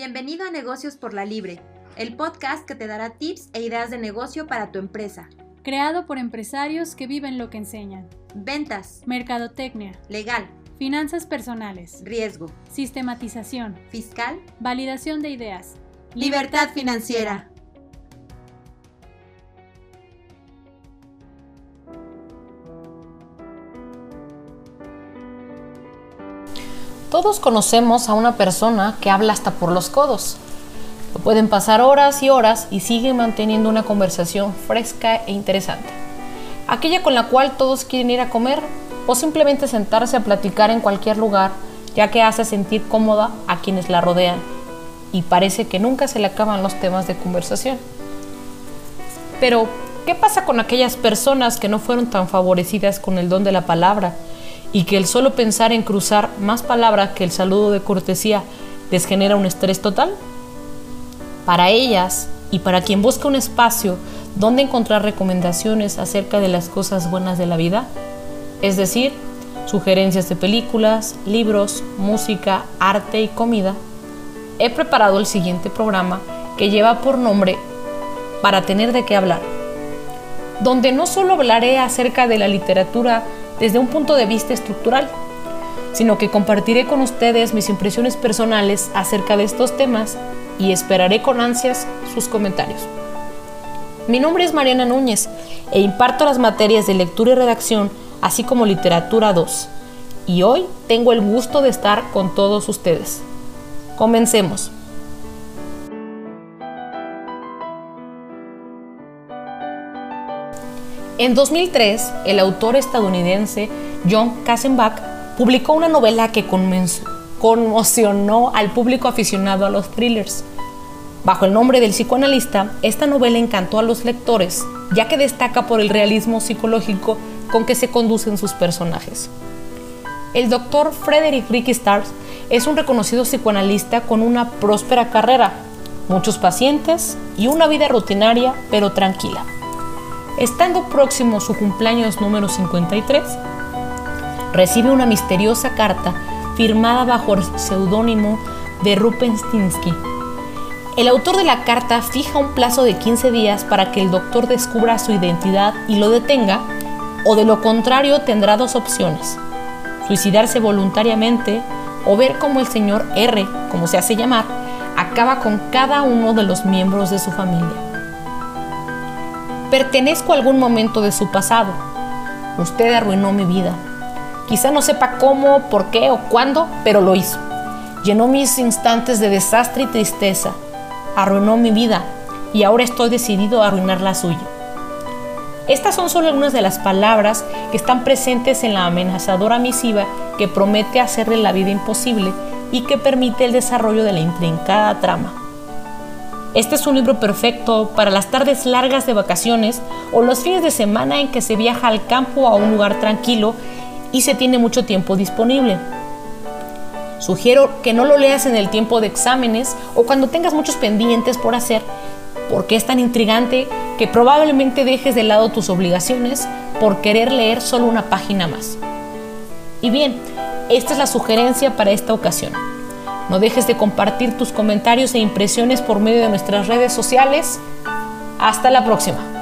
Bienvenido a Negocios por la Libre, el podcast que te dará tips e ideas de negocio para tu empresa. Creado por empresarios que viven lo que enseñan. Ventas, Mercadotecnia, legal, finanzas personales, riesgo, sistematización, fiscal, validación de ideas. libertad financiera. Todos conocemos a una persona que habla hasta por los codos. Pueden pasar horas y horas y sigue manteniendo una conversación fresca e interesante. Aquella con la cual todos quieren ir a comer o simplemente sentarse a platicar en cualquier lugar, ya que hace sentir cómoda a quienes la rodean y parece que nunca se le acaban los temas de conversación. Pero, ¿qué pasa con aquellas personas que no fueron tan favorecidas con el don de la palabra y que el solo pensar en cruzar más palabras que el saludo de cortesía les genera un estrés total? Para ellas y para quien busca un espacio donde encontrar recomendaciones acerca de las cosas buenas de la vida, es decir, sugerencias de películas, libros, música, arte y comida, he preparado el siguiente programa que lleva por nombre Para tener de qué hablar, donde no solo hablaré acerca de la literatura desde un punto de vista estructural, sino que compartiré con ustedes mis impresiones personales acerca de estos temas y esperaré con ansias sus comentarios. Mi nombre es Mariana Núñez e imparto las materias de lectura y redacción, así como literatura 2. Y hoy tengo el gusto de estar con todos ustedes. Comencemos. En 2003, el autor estadounidense John Kassenbach publicó una novela que conmocionó al público aficionado a los thrillers. Bajo el nombre del psicoanalista, esta novela encantó a los lectores, ya que destaca por el realismo psicológico con que se conducen sus personajes. El doctor Frederick Ricky Stars es un reconocido psicoanalista con una próspera carrera, muchos pacientes y una vida rutinaria pero tranquila. Estando próximo su cumpleaños número 53, recibe una misteriosa carta firmada bajo el seudónimo de Rupenstinsky. El autor de la carta fija un plazo de 15 días para que el doctor descubra su identidad y lo detenga, o de lo contrario tendrá dos opciones, suicidarse voluntariamente o ver cómo el señor R, como se hace llamar, acaba con cada uno de los miembros de su familia. Pertenezco a algún momento de su pasado. Usted arruinó mi vida. Quizá no sepa cómo, por qué o cuándo, pero lo hizo. Llenó mis instantes de desastre y tristeza. Arruinó mi vida y ahora estoy decidido a arruinar la suya. Estas son solo algunas de las palabras que están presentes en la amenazadora misiva que promete hacerle la vida imposible y que permite el desarrollo de la intrincada trama. Este es un libro perfecto para las tardes largas de vacaciones o los fines de semana en que se viaja al campo a un lugar tranquilo y se tiene mucho tiempo disponible. Sugiero que no lo leas en el tiempo de exámenes o cuando tengas muchos pendientes por hacer, porque es tan intrigante que probablemente dejes de lado tus obligaciones por querer leer solo una página más. Y bien, esta es la sugerencia para esta ocasión. No dejes de compartir tus comentarios e impresiones por medio de nuestras redes sociales. Hasta la próxima.